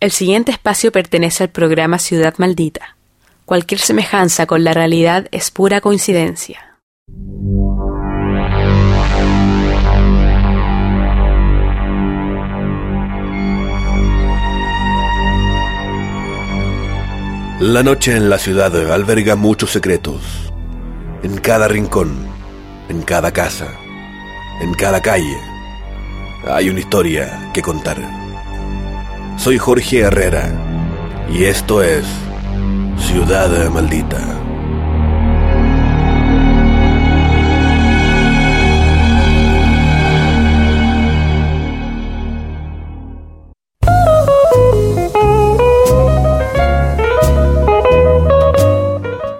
El siguiente espacio pertenece al programa Ciudad Maldita. Cualquier semejanza con la realidad es pura coincidencia. La noche en la ciudad alberga muchos secretos. En cada rincón, en cada casa, en cada calle, hay una historia que contar. Soy Jorge Herrera y esto es Ciudad Maldita.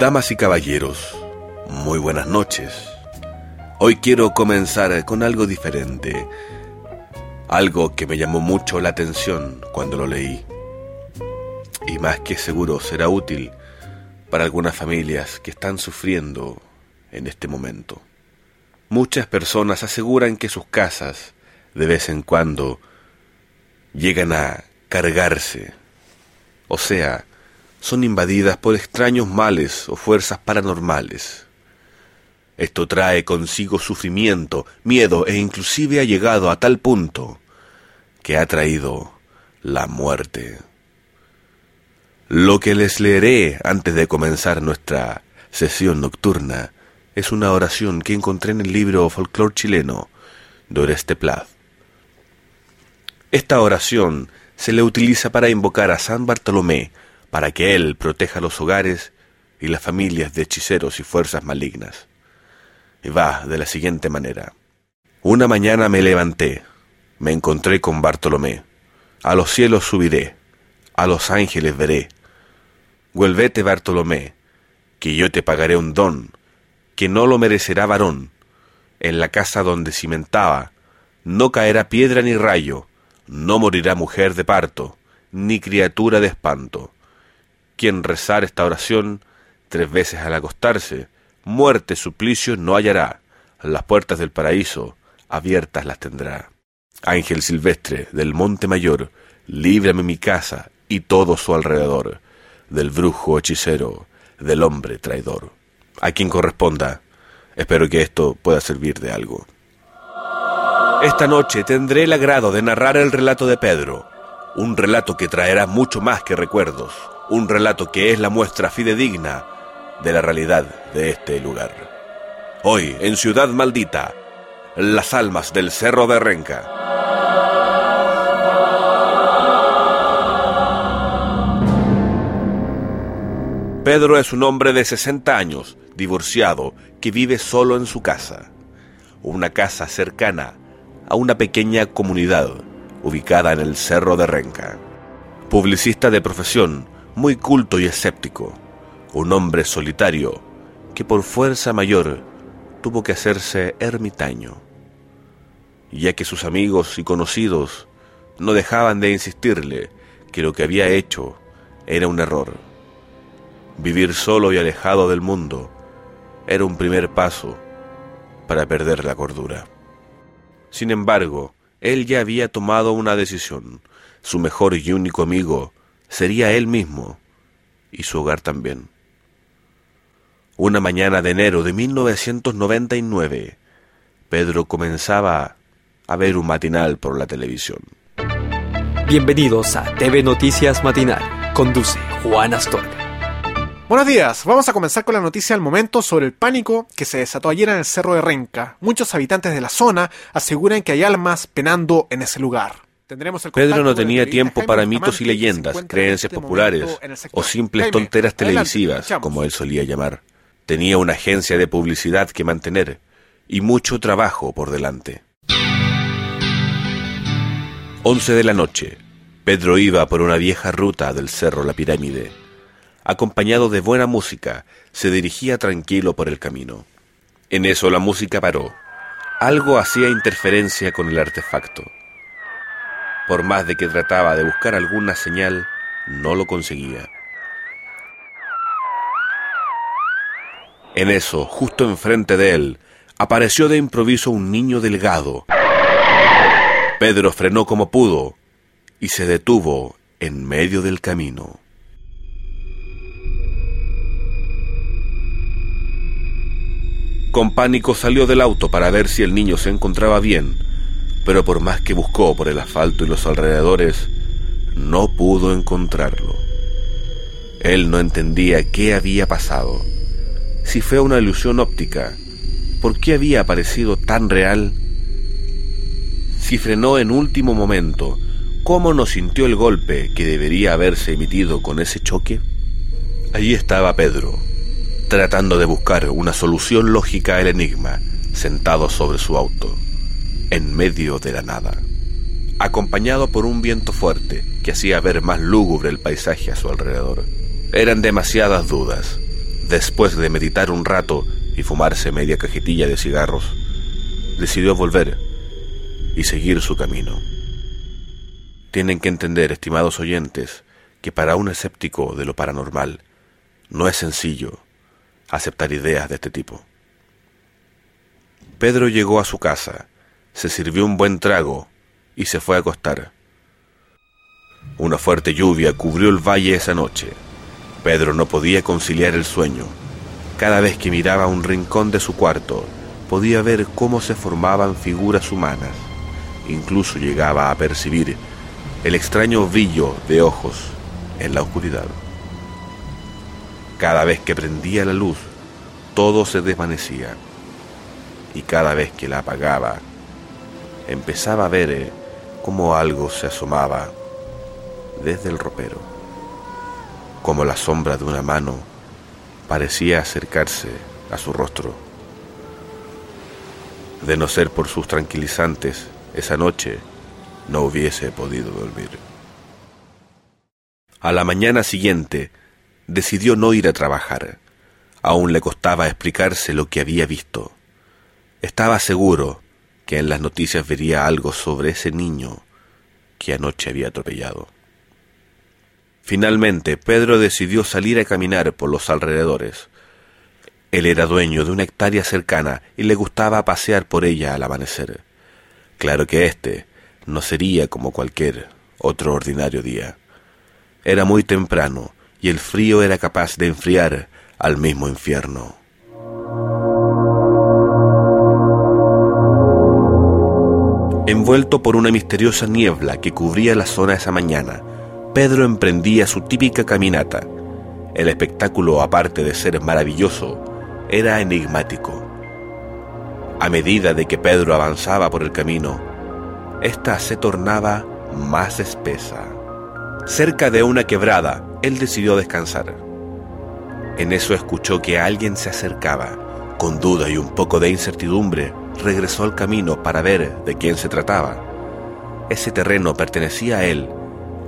Damas y caballeros, muy buenas noches. Hoy quiero comenzar con algo diferente algo que me llamó mucho la atención cuando lo leí. Y más que seguro será útil para algunas familias que están sufriendo en este momento. Muchas personas aseguran que sus casas de vez en cuando llegan a cargarse, o sea, son invadidas por extraños males o fuerzas paranormales. Esto trae consigo sufrimiento, miedo e inclusive ha llegado a tal punto que ha traído la muerte. Lo que les leeré antes de comenzar nuestra sesión nocturna es una oración que encontré en el libro Folclor chileno de Oreste Plat. Esta oración se le utiliza para invocar a San Bartolomé para que él proteja los hogares y las familias de hechiceros y fuerzas malignas. Y va de la siguiente manera. Una mañana me levanté, me encontré con Bartolomé. A los cielos subiré, a los ángeles veré. Vuelvete, Bartolomé, que yo te pagaré un don, que no lo merecerá varón. En la casa donde cimentaba, no caerá piedra ni rayo, no morirá mujer de parto, ni criatura de espanto. Quien rezar esta oración tres veces al acostarse, muerte, suplicio no hallará, las puertas del paraíso abiertas las tendrá. Ángel silvestre del Monte Mayor, líbrame mi casa y todo su alrededor, del brujo hechicero, del hombre traidor. A quien corresponda, espero que esto pueda servir de algo. Esta noche tendré el agrado de narrar el relato de Pedro, un relato que traerá mucho más que recuerdos, un relato que es la muestra fidedigna de la realidad de este lugar. Hoy, en Ciudad Maldita, las almas del Cerro de Renca. Pedro es un hombre de 60 años, divorciado, que vive solo en su casa. Una casa cercana a una pequeña comunidad ubicada en el Cerro de Renca. Publicista de profesión, muy culto y escéptico. Un hombre solitario que por fuerza mayor tuvo que hacerse ermitaño, ya que sus amigos y conocidos no dejaban de insistirle que lo que había hecho era un error Vivir solo y alejado del mundo era un primer paso para perder la cordura. Sin embargo, él ya había tomado una decisión. Su mejor y único amigo sería él mismo y su hogar también. Una mañana de enero de 1999, Pedro comenzaba a ver un matinal por la televisión. Bienvenidos a TV Noticias Matinal. Conduce Juan Astorga. Buenos días, vamos a comenzar con la noticia al momento sobre el pánico que se desató ayer en el Cerro de Renca. Muchos habitantes de la zona aseguran que hay almas penando en ese lugar. Pedro no tenía tiempo para mitos y leyendas, creencias este populares o simples tonteras televisivas, como él solía llamar. Tenía una agencia de publicidad que mantener y mucho trabajo por delante. 11 de la noche. Pedro iba por una vieja ruta del Cerro La Pirámide acompañado de buena música, se dirigía tranquilo por el camino. En eso la música paró. Algo hacía interferencia con el artefacto. Por más de que trataba de buscar alguna señal, no lo conseguía. En eso, justo enfrente de él, apareció de improviso un niño delgado. Pedro frenó como pudo y se detuvo en medio del camino. Con pánico salió del auto para ver si el niño se encontraba bien, pero por más que buscó por el asfalto y los alrededores, no pudo encontrarlo. Él no entendía qué había pasado, si fue una ilusión óptica, por qué había aparecido tan real, si frenó en último momento, cómo no sintió el golpe que debería haberse emitido con ese choque. Allí estaba Pedro, tratando de buscar una solución lógica al enigma, sentado sobre su auto, en medio de la nada, acompañado por un viento fuerte que hacía ver más lúgubre el paisaje a su alrededor. Eran demasiadas dudas. Después de meditar un rato y fumarse media cajetilla de cigarros, decidió volver y seguir su camino. Tienen que entender, estimados oyentes, que para un escéptico de lo paranormal no es sencillo aceptar ideas de este tipo. Pedro llegó a su casa, se sirvió un buen trago y se fue a acostar. Una fuerte lluvia cubrió el valle esa noche. Pedro no podía conciliar el sueño. Cada vez que miraba un rincón de su cuarto, podía ver cómo se formaban figuras humanas. Incluso llegaba a percibir el extraño brillo de ojos en la oscuridad. Cada vez que prendía la luz, todo se desvanecía. Y cada vez que la apagaba, empezaba a ver eh, cómo algo se asomaba desde el ropero, como la sombra de una mano parecía acercarse a su rostro. De no ser por sus tranquilizantes, esa noche no hubiese podido dormir. A la mañana siguiente, decidió no ir a trabajar. Aún le costaba explicarse lo que había visto. Estaba seguro que en las noticias vería algo sobre ese niño que anoche había atropellado. Finalmente, Pedro decidió salir a caminar por los alrededores. Él era dueño de una hectárea cercana y le gustaba pasear por ella al amanecer. Claro que este no sería como cualquier otro ordinario día. Era muy temprano y el frío era capaz de enfriar al mismo infierno. Envuelto por una misteriosa niebla que cubría la zona esa mañana, Pedro emprendía su típica caminata. El espectáculo, aparte de ser maravilloso, era enigmático. A medida de que Pedro avanzaba por el camino, ésta se tornaba más espesa. Cerca de una quebrada, él decidió descansar. En eso escuchó que alguien se acercaba. Con duda y un poco de incertidumbre, regresó al camino para ver de quién se trataba. Ese terreno pertenecía a él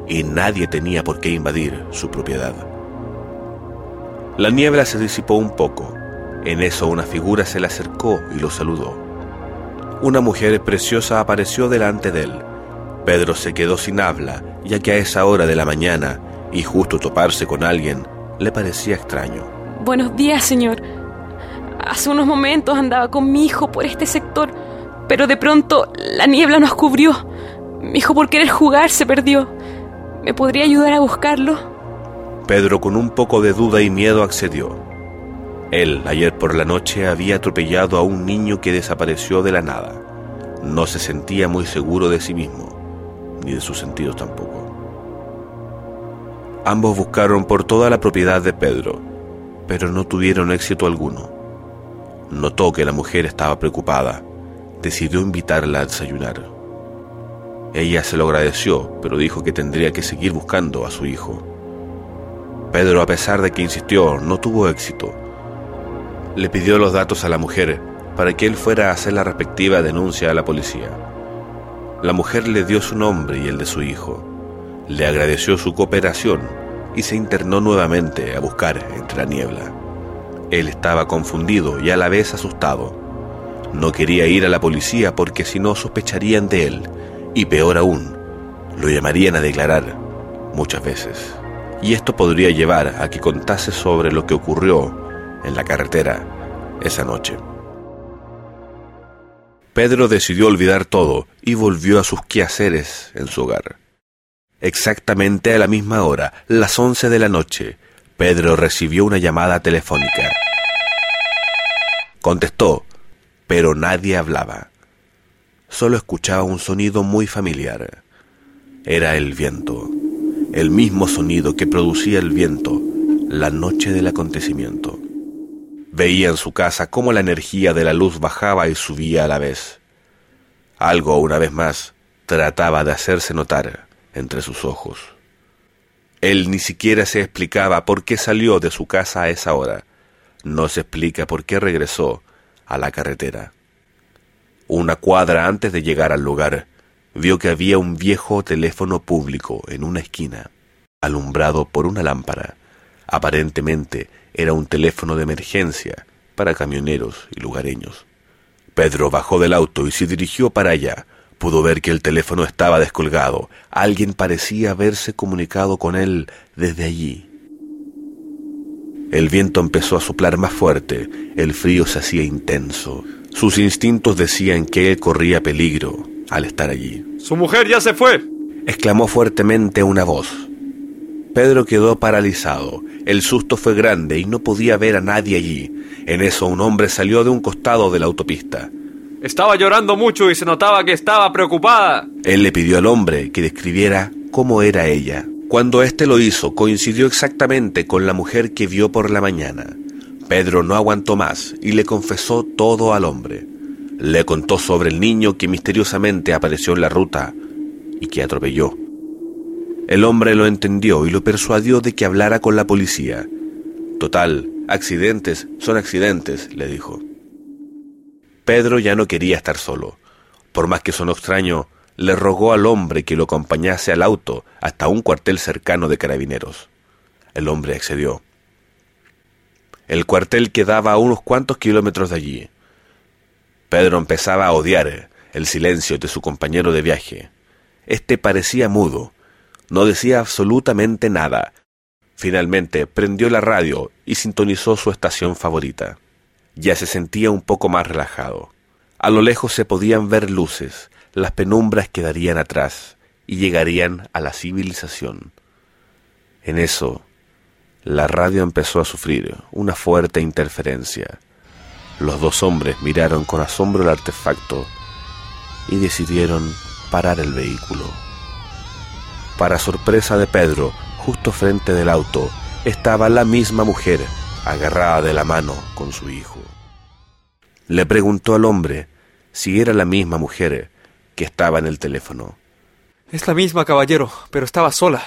y nadie tenía por qué invadir su propiedad. La niebla se disipó un poco. En eso una figura se le acercó y lo saludó. Una mujer preciosa apareció delante de él. Pedro se quedó sin habla, ya que a esa hora de la mañana y justo toparse con alguien le parecía extraño. Buenos días, señor. Hace unos momentos andaba con mi hijo por este sector, pero de pronto la niebla nos cubrió. Mi hijo por querer jugar se perdió. ¿Me podría ayudar a buscarlo? Pedro con un poco de duda y miedo accedió. Él ayer por la noche había atropellado a un niño que desapareció de la nada. No se sentía muy seguro de sí mismo, ni de sus sentidos tampoco. Ambos buscaron por toda la propiedad de Pedro, pero no tuvieron éxito alguno. Notó que la mujer estaba preocupada. Decidió invitarla a desayunar. Ella se lo agradeció, pero dijo que tendría que seguir buscando a su hijo. Pedro, a pesar de que insistió, no tuvo éxito. Le pidió los datos a la mujer para que él fuera a hacer la respectiva denuncia a la policía. La mujer le dio su nombre y el de su hijo le agradeció su cooperación y se internó nuevamente a buscar entre la niebla. Él estaba confundido y a la vez asustado. No quería ir a la policía porque si no sospecharían de él y peor aún, lo llamarían a declarar muchas veces. Y esto podría llevar a que contase sobre lo que ocurrió en la carretera esa noche. Pedro decidió olvidar todo y volvió a sus quehaceres en su hogar. Exactamente a la misma hora, las once de la noche, Pedro recibió una llamada telefónica. Contestó, pero nadie hablaba. Solo escuchaba un sonido muy familiar. Era el viento, el mismo sonido que producía el viento la noche del acontecimiento. Veía en su casa cómo la energía de la luz bajaba y subía a la vez. Algo, una vez más, trataba de hacerse notar entre sus ojos. Él ni siquiera se explicaba por qué salió de su casa a esa hora. No se explica por qué regresó a la carretera. Una cuadra antes de llegar al lugar, vio que había un viejo teléfono público en una esquina, alumbrado por una lámpara. Aparentemente era un teléfono de emergencia para camioneros y lugareños. Pedro bajó del auto y se dirigió para allá, Pudo ver que el teléfono estaba descolgado. Alguien parecía haberse comunicado con él desde allí. El viento empezó a soplar más fuerte, el frío se hacía intenso. Sus instintos decían que él corría peligro al estar allí. ¡Su mujer ya se fue! exclamó fuertemente una voz. Pedro quedó paralizado. El susto fue grande y no podía ver a nadie allí. En eso un hombre salió de un costado de la autopista. Estaba llorando mucho y se notaba que estaba preocupada. Él le pidió al hombre que describiera cómo era ella. Cuando éste lo hizo, coincidió exactamente con la mujer que vio por la mañana. Pedro no aguantó más y le confesó todo al hombre. Le contó sobre el niño que misteriosamente apareció en la ruta y que atropelló. El hombre lo entendió y lo persuadió de que hablara con la policía. Total, accidentes son accidentes, le dijo. Pedro ya no quería estar solo. Por más que sonó extraño, le rogó al hombre que lo acompañase al auto hasta un cuartel cercano de carabineros. El hombre accedió. El cuartel quedaba a unos cuantos kilómetros de allí. Pedro empezaba a odiar el silencio de su compañero de viaje. Este parecía mudo, no decía absolutamente nada. Finalmente prendió la radio y sintonizó su estación favorita. Ya se sentía un poco más relajado. A lo lejos se podían ver luces, las penumbras quedarían atrás y llegarían a la civilización. En eso, la radio empezó a sufrir una fuerte interferencia. Los dos hombres miraron con asombro el artefacto y decidieron parar el vehículo. Para sorpresa de Pedro, justo frente del auto, estaba la misma mujer agarrada de la mano con su hijo. Le preguntó al hombre si era la misma mujer que estaba en el teléfono. Es la misma, caballero, pero estaba sola.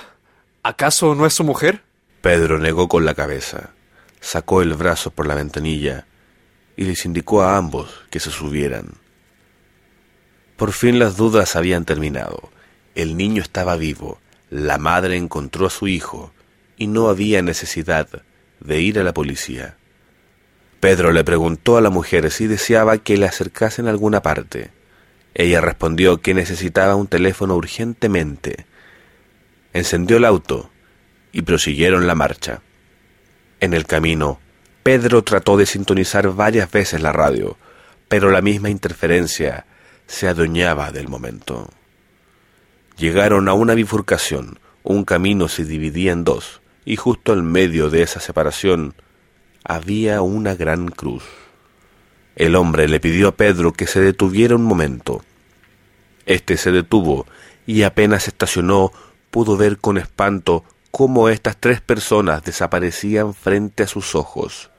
¿Acaso no es su mujer? Pedro negó con la cabeza, sacó el brazo por la ventanilla y les indicó a ambos que se subieran. Por fin las dudas habían terminado. El niño estaba vivo, la madre encontró a su hijo y no había necesidad de ir a la policía. Pedro le preguntó a la mujer si deseaba que le acercasen a alguna parte. Ella respondió que necesitaba un teléfono urgentemente. Encendió el auto y prosiguieron la marcha. En el camino, Pedro trató de sintonizar varias veces la radio, pero la misma interferencia se adueñaba del momento. Llegaron a una bifurcación, un camino se dividía en dos, y justo en medio de esa separación había una gran cruz. El hombre le pidió a Pedro que se detuviera un momento. Este se detuvo y apenas estacionó pudo ver con espanto cómo estas tres personas desaparecían frente a sus ojos.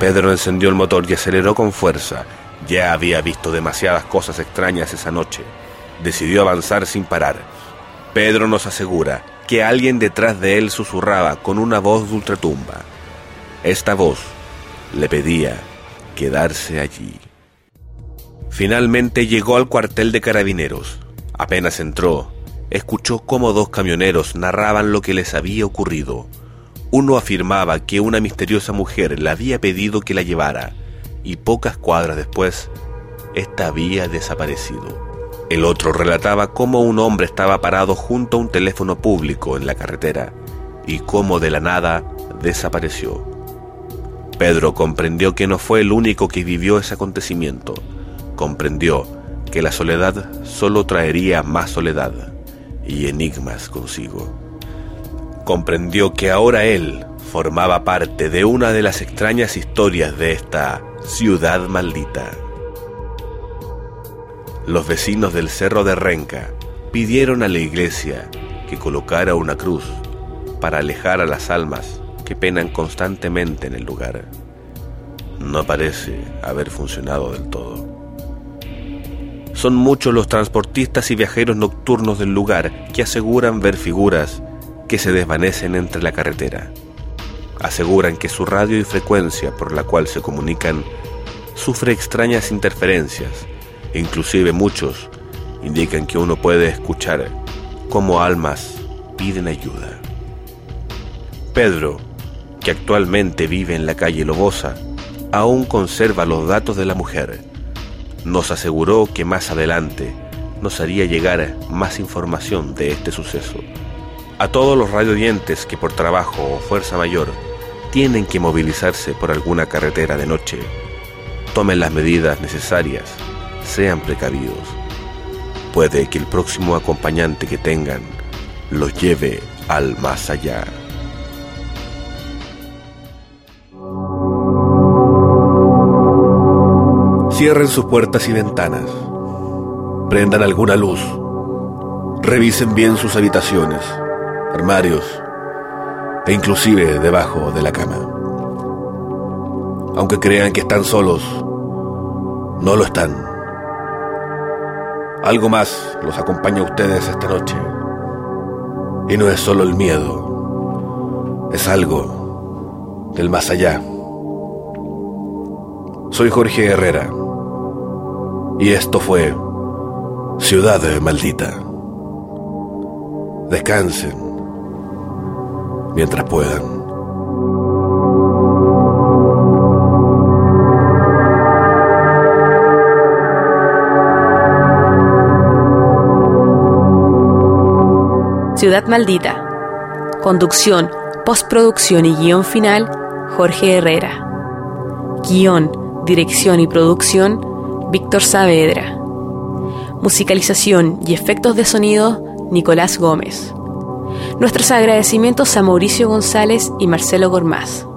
Pedro encendió el motor y aceleró con fuerza. Ya había visto demasiadas cosas extrañas esa noche. Decidió avanzar sin parar. Pedro nos asegura que alguien detrás de él susurraba con una voz de ultratumba. Esta voz le pedía quedarse allí. Finalmente llegó al cuartel de carabineros. Apenas entró, escuchó cómo dos camioneros narraban lo que les había ocurrido. Uno afirmaba que una misteriosa mujer le había pedido que la llevara, y pocas cuadras después, ésta había desaparecido. El otro relataba cómo un hombre estaba parado junto a un teléfono público en la carretera y cómo de la nada desapareció. Pedro comprendió que no fue el único que vivió ese acontecimiento. Comprendió que la soledad solo traería más soledad y enigmas consigo. Comprendió que ahora él formaba parte de una de las extrañas historias de esta ciudad maldita. Los vecinos del Cerro de Renca pidieron a la iglesia que colocara una cruz para alejar a las almas que penan constantemente en el lugar. No parece haber funcionado del todo. Son muchos los transportistas y viajeros nocturnos del lugar que aseguran ver figuras que se desvanecen entre la carretera. Aseguran que su radio y frecuencia por la cual se comunican sufre extrañas interferencias inclusive muchos indican que uno puede escuchar cómo almas piden ayuda. Pedro, que actualmente vive en la calle Lobosa, aún conserva los datos de la mujer nos aseguró que más adelante nos haría llegar más información de este suceso. A todos los radiodientes que por trabajo o fuerza mayor tienen que movilizarse por alguna carretera de noche, tomen las medidas necesarias, sean precavidos. Puede que el próximo acompañante que tengan los lleve al más allá. Cierren sus puertas y ventanas. Prendan alguna luz. Revisen bien sus habitaciones, armarios e inclusive debajo de la cama. Aunque crean que están solos, no lo están. Algo más los acompaña a ustedes esta noche. Y no es solo el miedo, es algo del más allá. Soy Jorge Herrera y esto fue Ciudad Maldita. Descansen mientras puedan. Ciudad Maldita. Conducción, postproducción y guion final, Jorge Herrera. Guión, dirección y producción, Víctor Saavedra. Musicalización y efectos de sonido, Nicolás Gómez. Nuestros agradecimientos a Mauricio González y Marcelo Gormaz.